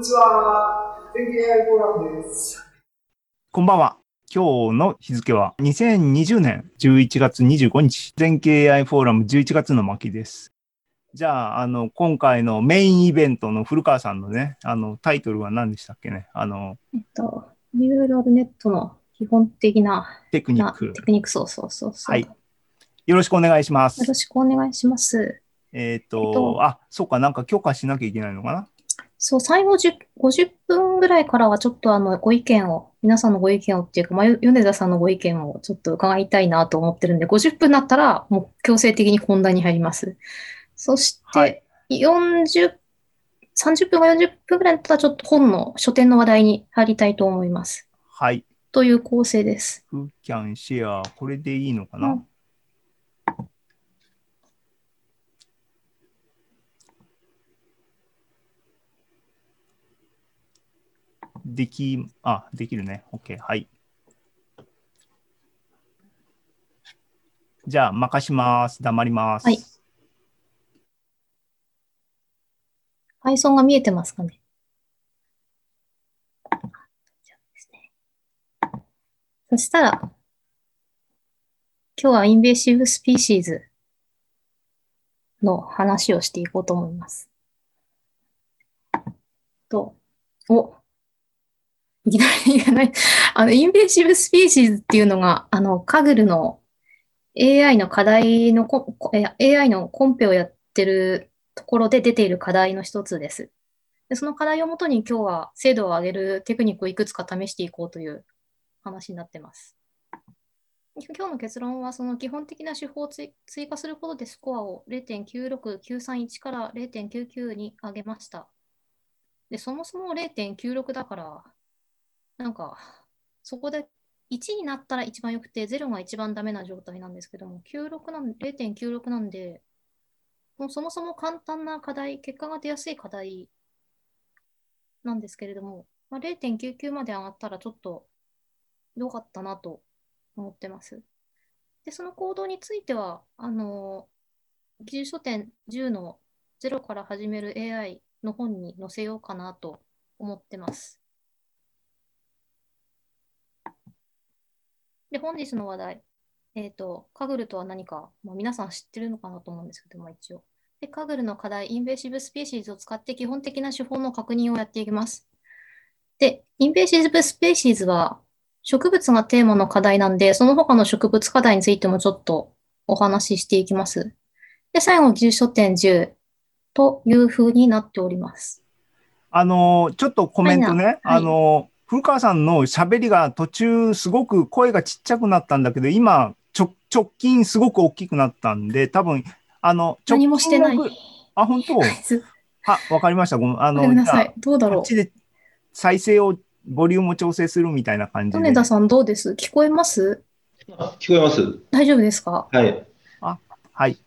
にちは。全経 AI フォーラムです。こんばんは。今日の日付は2020年11月25日、全経 AI フォーラム11月の巻です。じゃあ、あの、今回のメインイベントの古川さんのね、あの、タイトルは何でしたっけね？あの、えっと、ニューラルネットの基本的なテクニッなクテ。クニック、そうそうそうそう。はいよろしくお願いしますよ。ろしくお願いします。えっ、えっと、とあ、そうか、なんか許可しなきゃいけないのかな？そう、最後10 50分ぐらいからはちょっとあのご意見を、皆さんのご意見をっていうか、まあ、よ米田さんのご意見をちょっと伺いたいなと思ってるんで、50分になったらもう強制的に本題に入ります。そしはいて、40、30分か40分ぐらいだったらちょっと本の書店の話題に入りたいと思います。はい。という構成です。フキャンシェア、これでいいのかな、うんでき、あ、できるね。OK。はい。じゃあ、任します。黙ります。はいアイソンが見えてますかねそしたら、今日はインベーシブスピーシーズの話をしていこうと思います。と、お、いきなりいかない。あの、インベーシブスピーシーズっていうのが、あの、カグルの AI の課題のコ、コえ AI のコンペをやってるところで出ている課題の一つです。で、その課題をもとに今日は精度を上げるテクニックをいくつか試していこうという話になってます。今日の結論は、その基本的な手法を追追加することでスコアを0.96931から0.99に上げました。で、そもそも0.96だから、なんか、そこで1になったら一番良くて、0が一番ダメな状態なんですけども、96なん0.96なんで、もうそもそも簡単な課題、結果が出やすい課題なんですけれども、まあ、0.99まで上がったらちょっと良かったなと思ってます。で、その行動については、あの、技術書典10の0から始める AI の本に載せようかなと思ってます。で、本日の話題。えっ、と、 Kaggle とは何か、まあ、皆さん知ってるのかなと思うんですけども、一応。で、カグルの課題、インベーシブスピーシーズを使って基本的な手法の確認をやっていきます。で、 invasive species は植物がテーマの課題なんで、その他の植物課題についてもちょっとお話ししていきます。で、最後、技術書店10という風になっております。あの、ちょっとコメントね。はいあの、古川さんの喋りが途中すごく声がちっちゃくなったんだけど、今、ちょ直近すごく大きくなったんで、多分、あの、直何もしてない。あ、本当？すあ、わかりました。ごめん。あの、ごめんなさい。どうだろあこっちで再生を、ボリュームを調整するみたいな感う。じで。米田さんどうです？聞こえます？あ聞こえます。大丈夫ですか？はい。はい。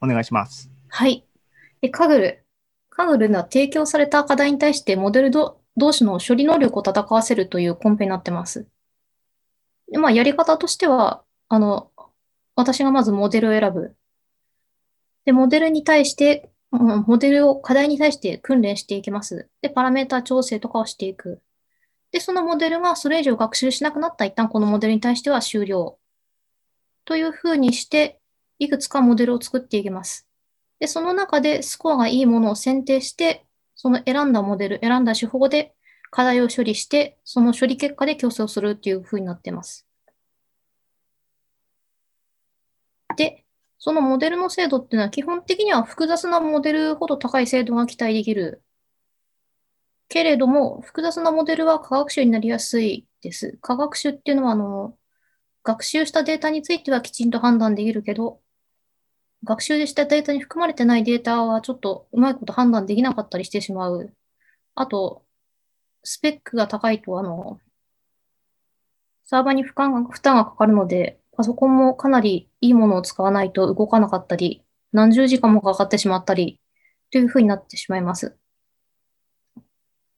お願いします。はい。で、カグル。カグルには提供された課題に対してモデルど同士の処理能力を戦わせるというコンペになってます。で、まあ、やり方としては、あの、私がまずモデルを選ぶ。で、モデルに対して、モデルを課題に対して訓練していきます。で、パラメータ調整とかをしていく。で、そのモデルがそれ以上学習しなくなった一旦このモデルに対しては終了。というふうにして、いくつかモデルを作っていきます。で、その中でスコアがいいものを選定して、その選んだモデル、選んだ手法で課題を処理して、その処理結果で競争するっていう風になってます。で、そのモデルの精度っていうのは基本的には複雑なモデルほど高い精度が期待できる。けれども、複雑なモデルは科学習になりやすいです。科学習っていうのは、あの、学習したデータについてはきちんと判断できるけど、学習したデータに含まれてないデータはちょっとうまいこと判断できなかったりしてしまう。あと、スペックが高いと、あの、サーバーに負荷が負担がかかるので、パソコンもかなりいいものを使わないと動かなかったり、何十時間もかかってしまったり、というふうになってしまいます。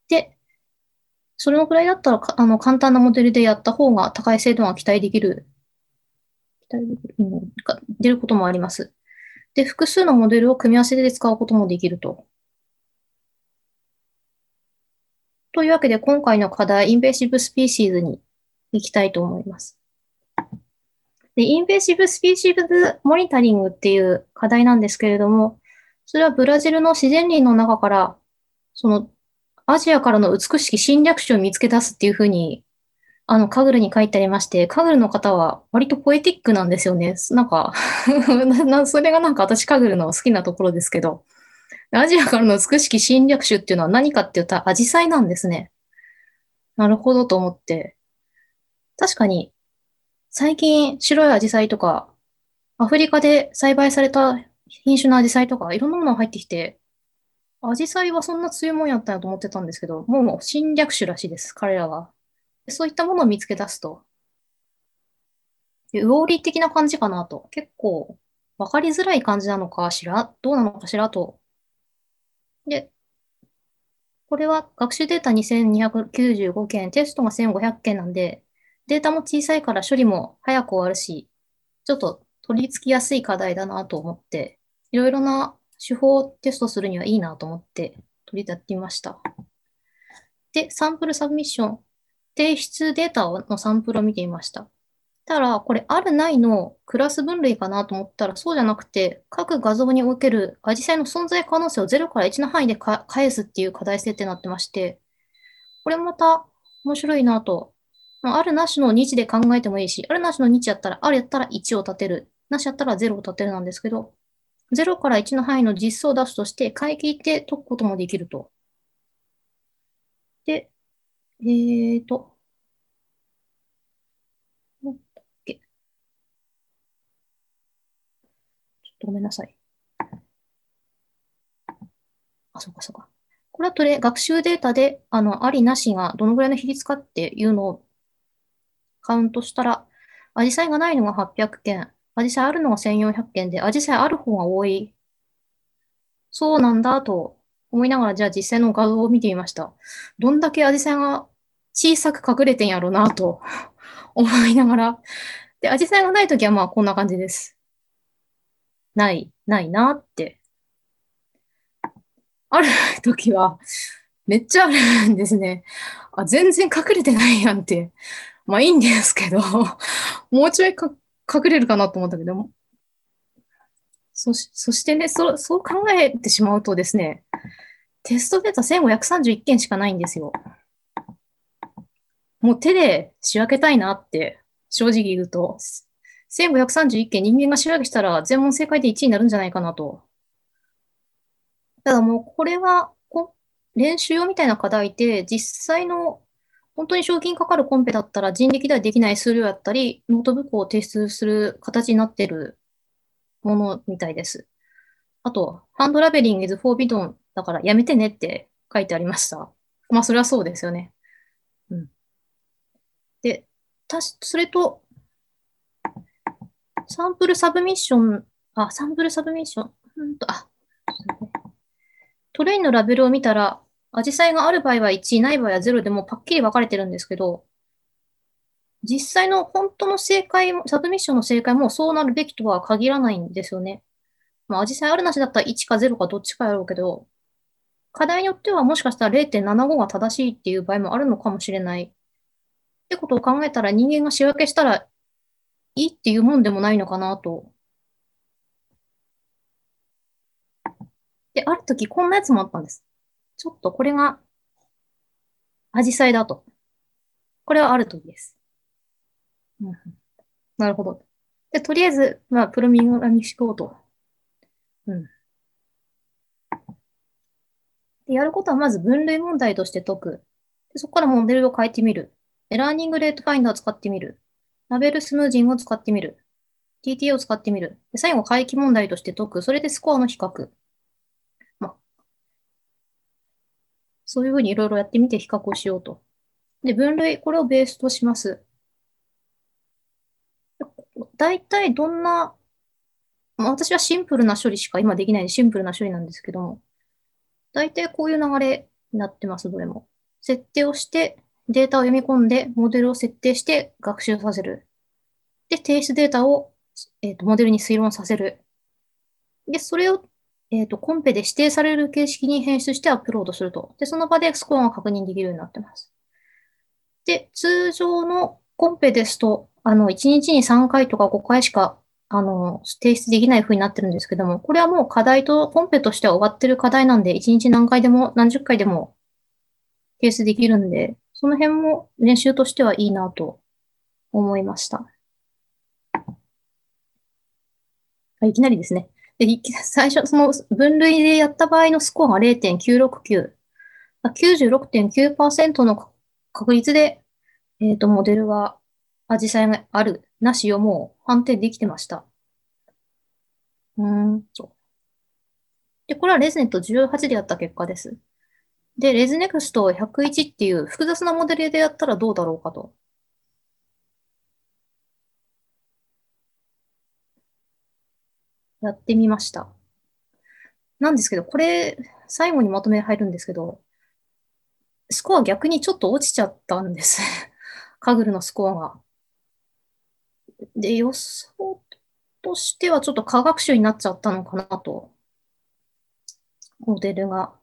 で、それのくらいだったら、あの、簡単なモデルでやった方が高い精度が期待できる、期待できる、うん、出ることもあります。で、複数のモデルを組み合わせて使うこともできると。というわけで、今回の課題、インベーシブスピーシーズに行きたいと思います。で、インベーシブスピーシーズモニタリングっていう課題なんですけれども、それはブラジルの自然林の中から、その、アジアからの美しき侵略種を見つけ出すっていうふうに、あの、カグルに書いてありまして、カグルの方は割とポエティックなんですよね。なんか、それがなんか私カグルの好きなところですけど、アジアからの美しき侵略種っていうのは何かって言ったらアジサイなんですね。なるほどと思って。確かに、最近白いアジサイとか、アフリカで栽培された品種のアジサイとか、いろんなものが入ってきて、アジサイはそんな強いもんやったんやと思ってたんですけど、もう侵略種らしいです、彼らは。そういったものを見つけ出すと。でウォーリー的な感じかなと。結構、わかりづらい感じなのかしら、どうなのかしらと。で、これは学習データ2295件、テストが1500件なんで、データも小さいから処理も早く終わるし、ちょっと取り付きやすい課題だなと思って、いろいろな手法をテストするにはいいなと思って取り立ってみました。で、サンプルサブミッション。提出データのサンプルを見てみました。ただ、これ、あるないのクラス分類かなと思ったら、そうじゃなくて、各画像におけるアジサイの存在可能性を0から1の範囲で返すっていう課題設定になってまして、これまた面白いなと。まあるなしの日で考えてもいいし、あるなしの日やったら、あるやったら1を立てる。なしやったら0を立てるなんですけど、0から1の範囲の実装を出すとして、回帰って解くこともできると。で、えーと、なんだっけ。ちょっとごめんなさい。あ、そうかそうか。これはとれ、学習データで、あの、ありなしがどのぐらいの比率かっていうのをカウントしたら、アジサイがないのが800件、アジサイあるのが1400件で、アジサイある方が多い。そうなんだと思いながら、じゃあ実際の画像を見てみました。どんだけアジサイが小さく隠れてんやろうなと 思いながら。で、アジサイがないときはまあこんな感じです。ない、ないなって。あるときは、めっちゃあるんですね。あ、全然隠れてないやんって。まあいいんですけど、もうちょいか隠れるかなと思ったけど、そし、てね、そ、そう考えてしまうとですね、テストデータ1531件しかないんですよ。もう手で仕分けたいなって、正直言うと、1531件人間が仕分けしたら全問正解で1位になるんじゃないかなと。ただもうこれはこ練習用みたいな課題で、実際の本当に賞金かかるコンペだったら人力ではできない数量やったり、ノートブックを提出する形になってるものみたいです。あと、 hand labeling is forbidden だからやめてねって書いてありました。まあ、それはそうですよね。うん。で、たし、それと、 sample submission、あ、 sample submission、うんと、あ、 train のラベルを見たら、アジサイがある場合は1、ない場合は0でもパッキリ分かれてるんですけど、実際の本当の正解も、 submission の正解もそうなるべきとは限らないんですよね。まあ、アジサイあるなしだったら1か0かどっちかやろうけど、課題によってはもしかしたら0.75が正しいっていう場合もあるのかもしれない。ってことを考えたら人間が仕分けしたらいいっていうもんでもないのかなと。で、ある時こんなやつもあったんです。ちょっとこれが、アジサイだと。これはある時です。うん、なるほど。で、とりあえず、まあ、プロミングにしようと。うん。で、やることはまず分類問題として解く。でそこからモデルを変えてみる。で、 learning rate finder を使ってみる。 label smoothing を使ってみる。TTA を使ってみる。で、最後、回帰問題として解く。それでスコアの比較。まあ、そういうふうにいろいろやってみて比較をしようと。で、分類、これをベースとします。大体どんな、まあ私はシンプルな処理しか今できないでシンプルな処理なんですけども、大体こういう流れになってます、どれも。設定をして、データを読み込んで、モデルを設定して学習させる。で、提出データを、えーとモデルに推論させる。で、それをえっ、と、コンペで指定される形式に編出してアップロードすると。で、その場でスコアが確認できるようになってます。で、通常のコンペですと、あの、1日に3回とか5回しか、あの、提出できない風になってるんですけども、これはもう課題と、コンペとしては終わってる課題なんで、1日何回でも何十回でも提出できるんで、その辺も練習としてはいいなと思いました。あいきなりですね。で、最初、その分類でやった場合のスコアが0.969。96.9%の確率で、えっと、モデルは、アジサイがある、なしをもう判定できてました。うーんと。で、これはレズネット18でやった結果です。で、レズネクスト101っていう複雑なモデルでやったらどうだろうかと。やってみました。なんですけど、これ、最後にまとめ入るんですけど、スコア逆にちょっと落ちちゃったんです。カグルのスコアが。で、予想としてはちょっと科学習になっちゃったのかなと。モデルが。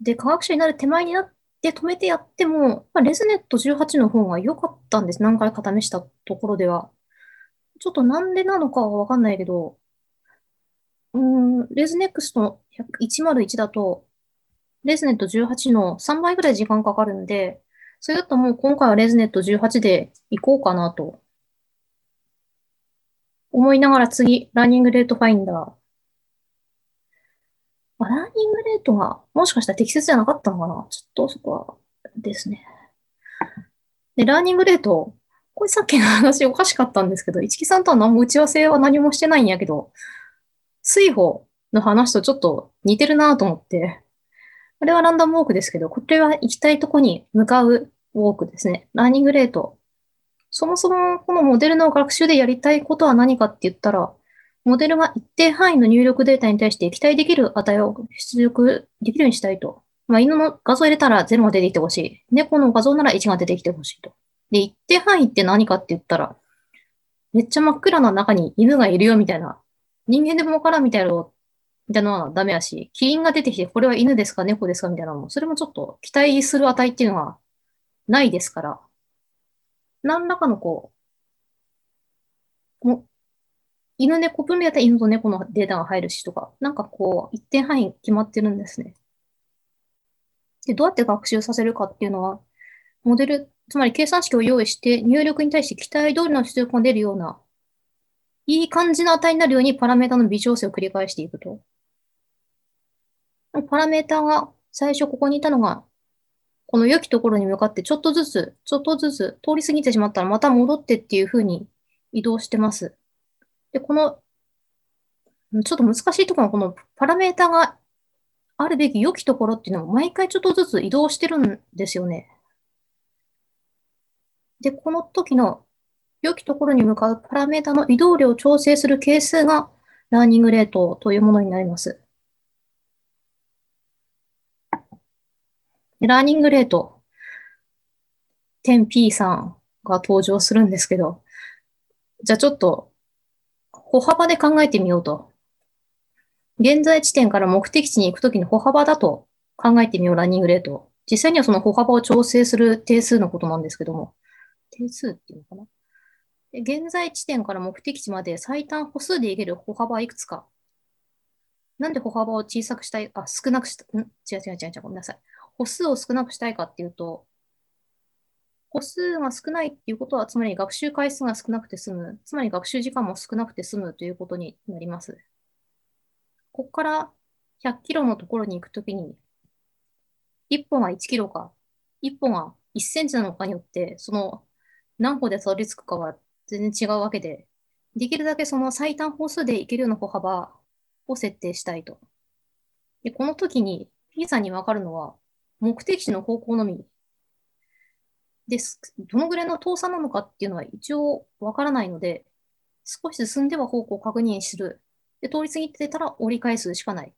で、科学習になる手前になって止めてやっても、まあ、レズネット18の方が良かったんです。何回か試したところでは。ちょっとなんでなのかはわかんないけど、うん、 ResNeXt101だと、 ResNet18の3倍ぐらい時間かかるんで、それだともう今回は ResNet18で行こうかなと思いながら次、 learning rate finder。learning rate がもしかしたら適切じゃなかったのかな？ちょっとそこはですね。で、 learning rate、これさっきの話おかしかったんですけど、市木さんとは何も打ち合わせは何もしてないんやけど、酔歩の話とちょっと似てるなと思って、これは random walk ですけど、これは行きたいとこに向かう walk ですね。 learning rate。そもそもこのモデルの学習でやりたいことは何かって言ったら、モデルが一定範囲の入力データに対して期待できる値を出力できるようにしたいと。まあ、犬の画像を入れたら0が出てきてほしい。猫の画像なら1が出てきてほしいと。で、一定範囲って何かって言ったら、めっちゃ真っ暗な中に犬がいるよみたいな。人間でもわからんみたいなのみたいなのはダメやし、キリンが出てきて、これは犬ですか猫ですかみたいなのも、それもちょっと期待する値っていうのがないですから、何らかのこう、も犬猫分類だったら犬と猫のデータが入るしとか、なんかこう、一定範囲決まってるんですね。で、どうやって学習させるかっていうのは、モデル、つまり計算式を用意して入力に対して期待通りの出力が出るような、いい感じの値になるようにパラメータの微調整を繰り返していくと。パラメータが最初ここにいたのが、この良きところに向かってちょっとずつ、ちょっとずつ通り過ぎてしまったらまた戻ってっていう風に移動してます。で、この、ちょっと難しいところはこのパラメータがあるべき良きところっていうのも毎回ちょっとずつ移動してるんですよね。で、この時の良きところに向かうパラメータの移動量を調整する係数が learning rate というものになります。 learning rate、10P さんが登場するんですけど、じゃあちょっと歩幅で考えてみようと。現在地点から目的地に行くときの歩幅だと考えてみよう、ランニングレート。実際にはその歩幅を調整する定数のことなんですけども。定数っていうのかな？現在地点から目的地まで最短歩数で行ける歩幅はいくつか。なんで歩幅を小さくしたい、あ、少なくした、ん？違う違う違う違う、ごめんなさい。歩数を少なくしたいかっていうと、歩数が少ないっていうことは、つまり学習回数が少なくて済む、つまり学習時間も少なくて済むということになります。ここから100キロのところに行くときに、1歩が1キロか、1歩が1センチなのかによって、その何歩でたどり着くかは全然違うわけで、できるだけその最短歩数で行けるような歩幅を設定したいと。で、この時に P さんにわかるのは、目的地の方向のみです。どのぐらいの遠さなのかっていうのは一応わからないので、少し進んでは方向を確認する。で、通り過ぎてたら折り返すしかない。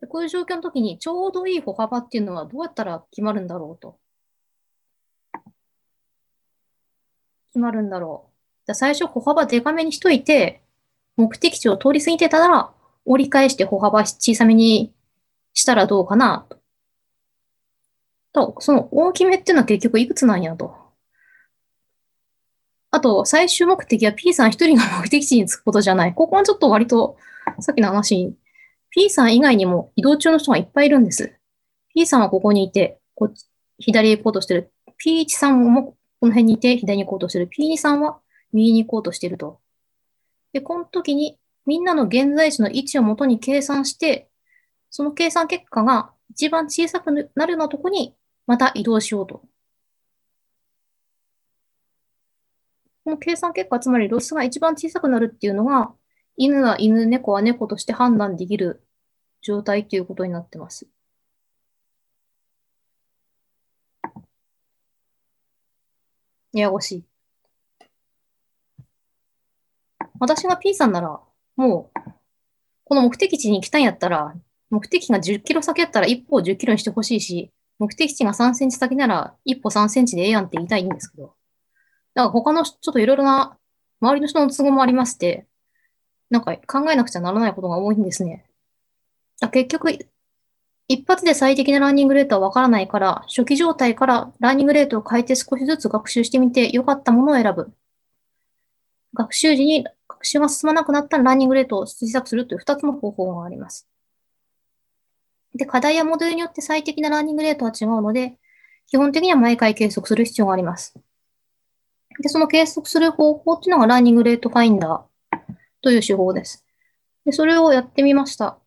でこういう状況の時にちょうどいい歩幅っていうのはどうやったら決まるんだろうと。決まるんだろう。じゃ最初歩幅デカめにしといて、目的地を通り過ぎてたら折り返して歩幅小さめにしたらどうかなと。と、その大きめっていうのは結局いくつなんやと。あと、最終目的は P さん一人が目的地に着くことじゃない。ここはちょっと割と、さっきの話、P さん以外にも移動中の人がいっぱいいるんです。P さんはここにいて、こっち左へ行こうとしてる。P1 さんもこの辺にいて左に行こうとしてる。P2 さんは右に行こうとしてると。で、この時にみんなの現在地の位置をもとに計算して、その計算結果が一番小さくなるようなとこにまた移動しようと。この計算結果、つまりロスが一番小さくなるっていうのが、犬は犬、猫は猫として判断できる状態ということになってます。ややこしい。私が P さんなら、もう、この目的地に行きたいんやったら、目的地が10キロ先やったら一歩を10キロにしてほしいし、目的地が3センチ先なら一歩3センチでええやんって言いたいんですけど。だから他のちょっといろいろな周りの人の都合もありまして、なんか考えなくちゃならないことが多いんですね。だ結局、一発で最適なランニングレートはわからないから、初期状態からランニングレートを変えて少しずつ学習してみて良かったものを選ぶ。学習時に学習が進まなくなったらランニングレートを小さくするという2つの方法があります。で、課題やモデルによって最適な learning rate は違うので、基本的には毎回計測する必要があります。で、その計測する方法っていうのが learning rate finder という手法です。で、それをやってみました。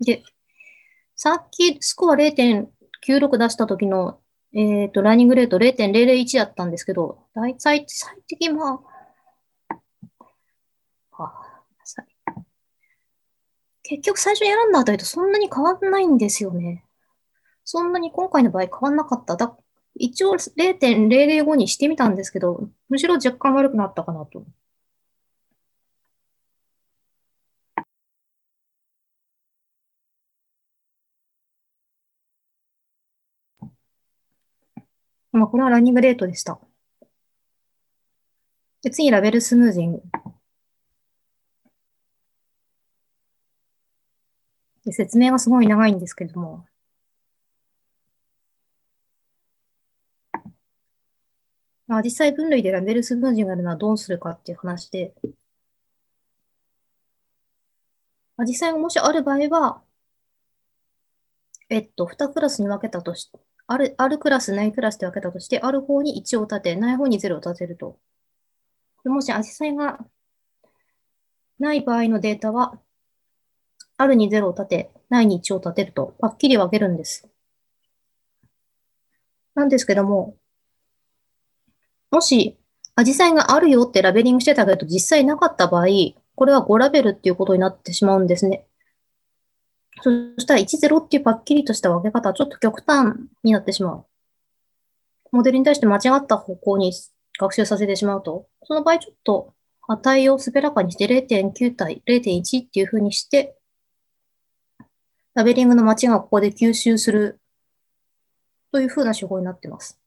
で、さっきスコア0.96出した時の、えっ、と、 learning rate 0.001だったんですけど、大体最適まあ、あさ結局最初に選んだあたりとそんなに変わんないんですよね。そんなに今回の場合変わんなかった。だ一応0.005にしてみたんですけど、むしろ若干悪くなったかなと。まあ、これはランニングレートでした。で、次、ラベルスムージング。で説明がすごい長いんですけども。まあ、実際分類でラベルスムージングやるのはどうするかっていう話で、まあ、実際もしある場合は、えっと、2クラスに分けたとし、ある、あるクラス、ないクラスで分けたとして、ある方に1を立て、ない方に0を立てると。もし、アジサイがない場合のデータは、あるに0を立て、ないに1を立てると、はっきり分けるんです。なんですけども、もし、アジサイがあるよってラベリングしてたけど、実際なかった場合、これは5ラベルっていうことになってしまうんですね。そしたら1、0っていうパッキリとした分け方はちょっと極端になってしまう。モデルに対して間違った方向に学習させてしまうと、その場合ちょっと値を滑らかにして0.9対0.1っていう風にして、ラベリングの間違いがここで吸収するという風な手法になってます。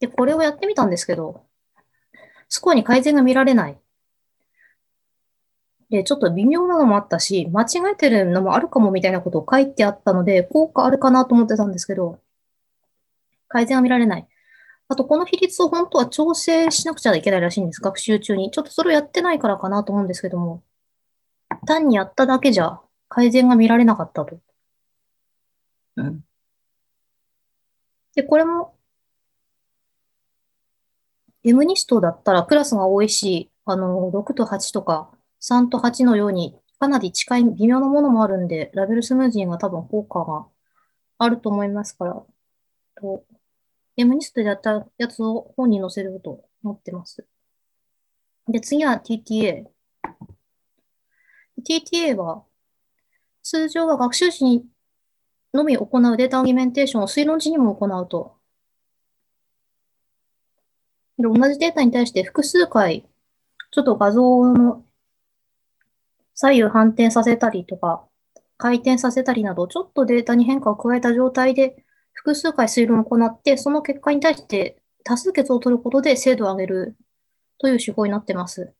で、これをやってみたんですけど、スコアに改善が見られない。で、ちょっと微妙なのもあったし、間違えてるのもあるかもみたいなことを書いてあったので、効果あるかなと思ってたんですけど、改善は見られない。あと、この比率を本当は調整しなくちゃいけないらしいんです、学習中に。ちょっとそれをやってないからかなと思うんですけども、単にやっただけじゃ改善が見られなかったと。うん。で、これも、M ニストだったらクラスが多いし、あの、6と8とか、3と8のように、かなり近い微妙なものもあるんで、ラベルスムージーが多分効果があると思いますから、と M ニストでやったやつを本に載せると思ってます。で、次は TTA。TTA は、通常は学習時にのみ行うデータアギメンテーションを推論時にも行うと。同じデータに対して複数回、ちょっと画像の左右反転させたりとか、回転させたりなど、ちょっとデータに変化を加えた状態で、複数回推論を行って、その結果に対して多数決を取ることで精度を上げるという手法になってます。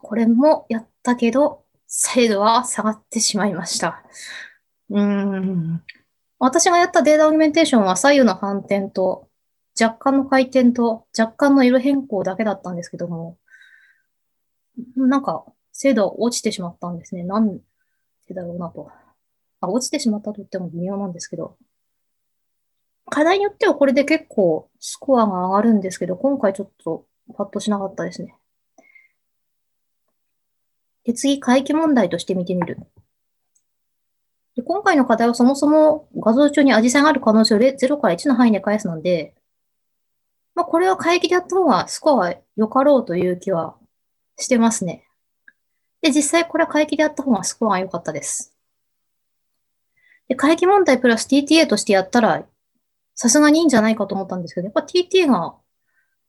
これもやったけど、精度は下がってしまいました。うーん。私がやったデータオギメンテーションは左右の反転と、若干の回転と、若干の色変更だけだったんですけども、なんか、精度落ちてしまったんですね。なんでだろうなと。あ、落ちてしまったと言っても微妙なんですけど。課題によってはこれで結構スコアが上がるんですけど、今回ちょっとパッとしなかったですね。で、次、回帰問題として見てみる。で今回の課題はそもそも画像中に味差がある可能性を0から1の範囲で返すので、まあ、これは回帰でやった方がスコアは良かろうという気はしてますね。で、実際これは回帰でやった方がスコアが良かったです。で、回帰問題プラス TTA としてやったら、さすがにいいんじゃないかと思ったんですけど、やっぱ TTA が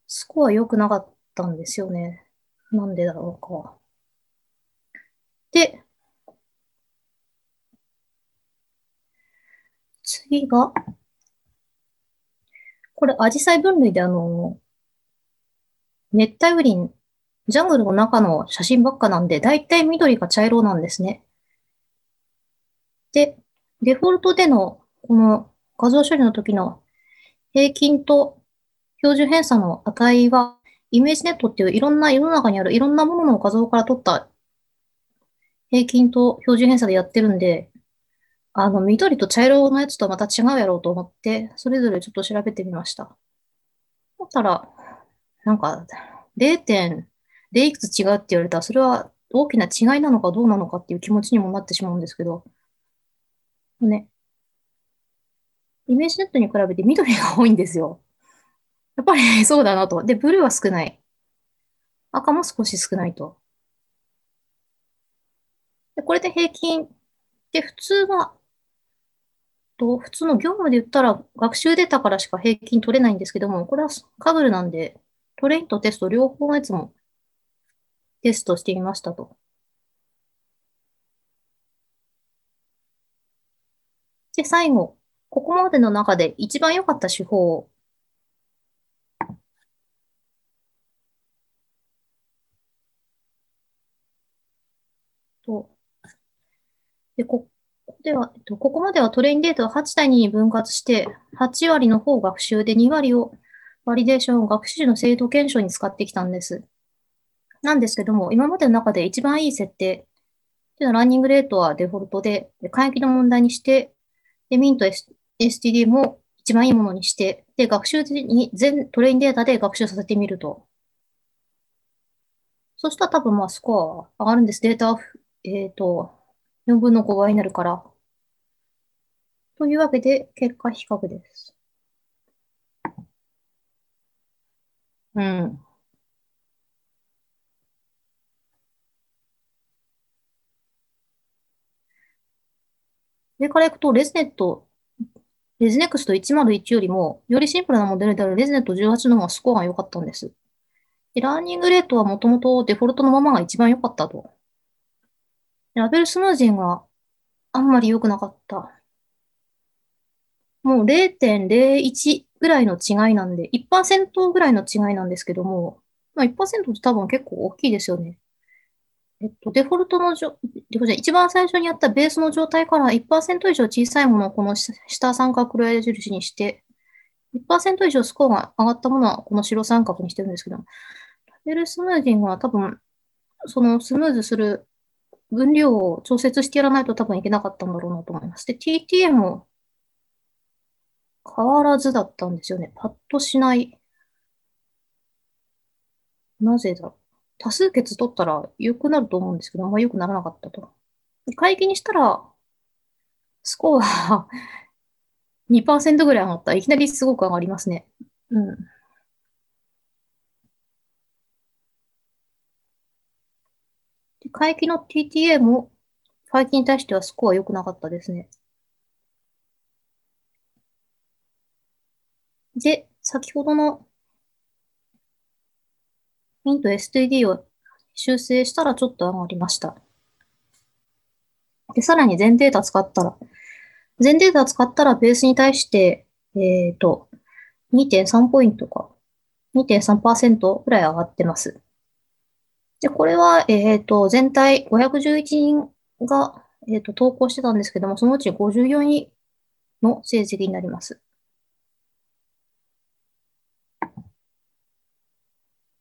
スコア良くなかったんですよね。なんでだろうか。で、次が、これ、アジサイ分類であの、熱帯雨林、ジャングルの中の写真ばっかなんで、だいたい緑が茶色なんですね。で、デフォルトでのこの画像処理の時の平均と標準偏差の値は、ImageNet っていういろんな世の中にあるいろんなものの画像から取った平均と標準偏差でやってるんで、あの、緑と茶色のやつとはまた違うやろうと思って、それぞれちょっと調べてみました。だったら、なんか、0.0いくつ違うって言われたら、それは大きな違いなのかどうなのかっていう気持ちにもなってしまうんですけど、ね。 ImageNet に比べて緑が多いんですよ。やっぱりそうだなと。で、ブルーは少ない。赤も少し少ないと。で、これで平均。で、普通は、と、普通の業務で言ったら学習データからしか平均取れないんですけども、これはカグルなんで、トレインとテスト両方のやつもテストしてみましたと。で、最後、ここまでの中で一番良かった手法をと、で、ここでは、えっと、ここまではトレインデータを8対2に分割して、8割の方学習で2割をバリデーションを学習時の精度検証に使ってきたんです。なんですけども、今までの中で一番いい設定っていうのはランニングレートはデフォルトで、で回帰の問題にして、で、ミント STD も一番いいものにして、で、学習に全トレインデータで学習させてみると。そしたら多分まあスコアは上がるんです。データ、えっと、4分の5倍になるから。というわけで、結果比較です。うん。上からいくと、 ResNet、ResNeXt101よりも、よりシンプルなモデルである ResNet18の方がスコアが良かったんです。で、 learning rate はもともとデフォルトのままが一番良かったと。 label smoothing があんまり良くなかった。もう0.01ぐらいの違いなんで、1%ぐらいの違いなんですけども、まあ1%って多分結構大きいですよね。えっと、デフォルトのじょ、デフォルト一番最初にやったベースの状態から1%以上小さいものをこの下三角黒矢印にして、1%以上スコアが上がったものはこの白三角にしてるんですけど、ラベルスムージングは多分、そのスムーズする分量を調節してやらないと多分いけなかったんだろうなと思います。で、TTA も変わらずだったんですよね。パッとしない。なぜだろう。多数決取ったら良くなると思うんですけど、あんま良くならなかったと。会議にしたら、スコア2% ぐらい上がった。いきなりすごく上がりますね。うん。で会期の TTA も、会期に対してはスコア良くなかったですね。で、先ほどのミント STD を修正したらちょっと上がりました。で、さらに全データ使ったら、全データ使ったらベースに対して、えっと、2.3ポイントか、2.3%ぐらい上がってます。で、これは、えっと、全体511人が、えっと、投稿してたんですけども、そのうち54位の成績になります。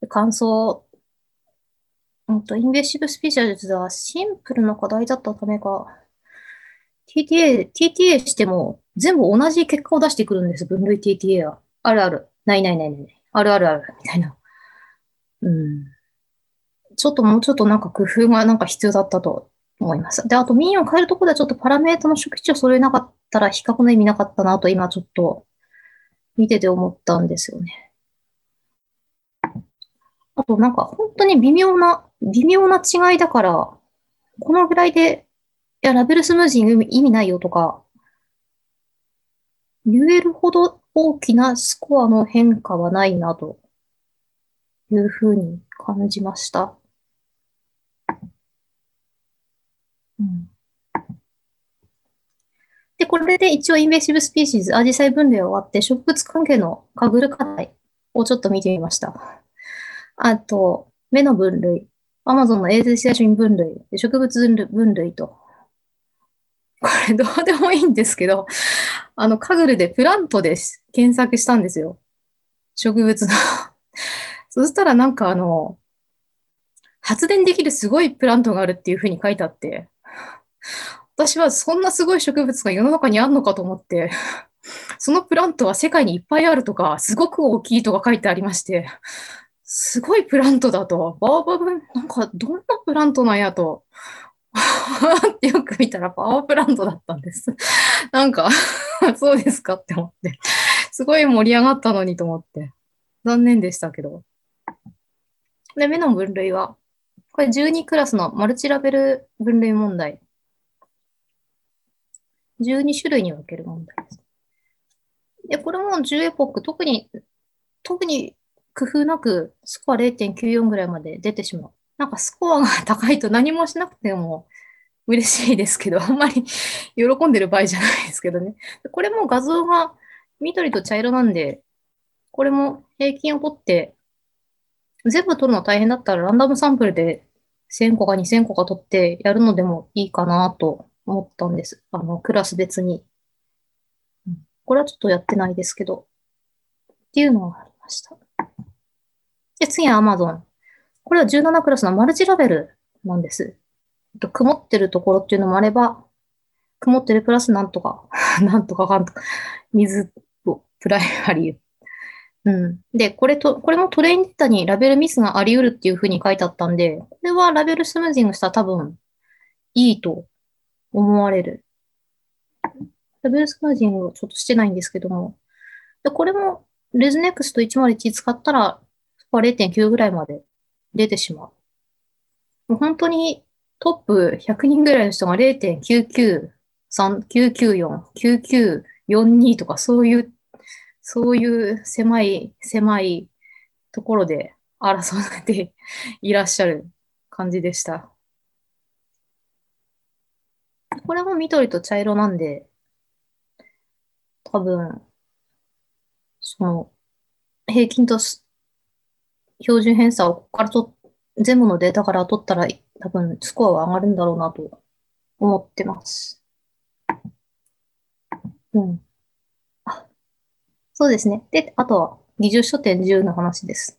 感想。うんと、インベッシブスピーシャルズはシンプルな課題だったためか、TTA、TTA しても全部同じ結果を出してくるんです、分類 TTA は。あるある。ないないないない。あるあるある。みたいな。うん。ちょっともうちょっとなんか工夫がなんか必要だったと思います。で、あとミンを変えるところではちょっとパラメータの宿地を揃えなかったら比較の意味なかったなと今ちょっと見てて思ったんですよね。あとなんか本当に微妙な、微妙な違いだから、このぐらいで、いや、ラベルスムージング意味ないよとか、言えるほど大きなスコアの変化はないなというふうに感じました。うんこれで一応 invasive species、アジサイ分類終わって、植物関係の Kaggle 課題をちょっと見てみました。あと、目の分類、アマゾンの映像写真分類、植物分類分類と。これどうでもいいんですけど、あの、 Kaggle でプラントで検索したんですよ。植物の。そしたらなんかあの、発電できるすごいプラントがあるっていうふうに書いてあって、私はそんなすごい植物が世の中にあるのかと思って、そのプラントは世界にいっぱいあるとか、すごく大きいとか書いてありまして、すごいプラントだと、バーバブ、なんかどんなプラントなんやと、っ てよく見たらパワープラントだったんです。なんか、そうですかって思って、すごい盛り上がったのにと思って、残念でしたけど。で、目の分類は、これ12クラスのマルチラベル分類問題。12種類に分ける問題です。で、これも10エポック、特に、特に工夫なくスコア0.94ぐらいまで出てしまう。なんかスコアが高いと 何もしなくても嬉しいですけど、あんまり 喜んでる場合じゃないですけどね。これも画像が緑と茶色なんで、これも平均を取って、全部取るの大変だったらランダムサンプルで1000個か2000個か取ってやるのでもいいかなと思ったんです。あの、クラス別に。うんこれはちょっとやってないですけど。っていうのがありました。で、次は Amazon。これは17クラスのマルチラベルなんです。と曇ってるところっていうのもあれば、曇ってるプラスなんとか、なんとかかんとか、水をプライマリー。うん。で、これと、これもトレインデータにラベルミスがあり得るっていうふうに書いてあったんで、これはラベルスムージングしたら多分いいと思われる。ラベルスムージングをちょっとしてないんですけども、でこれもレズネクスト101使ったら、スコア0.9ぐらいまで出てしまう。もう本当にトップ100人ぐらいの人が0.993、994、9942とかそういう、そういう狭い、狭いところで争っていらっしゃる感じでした。これも緑と茶色なんで、多分、その、平均と標準偏差をここからと、全部のデータから取ったら、多分スコアは上がるんだろうなと思ってます。うん。あ、そうですね。で、あとは、技術書店10の話です。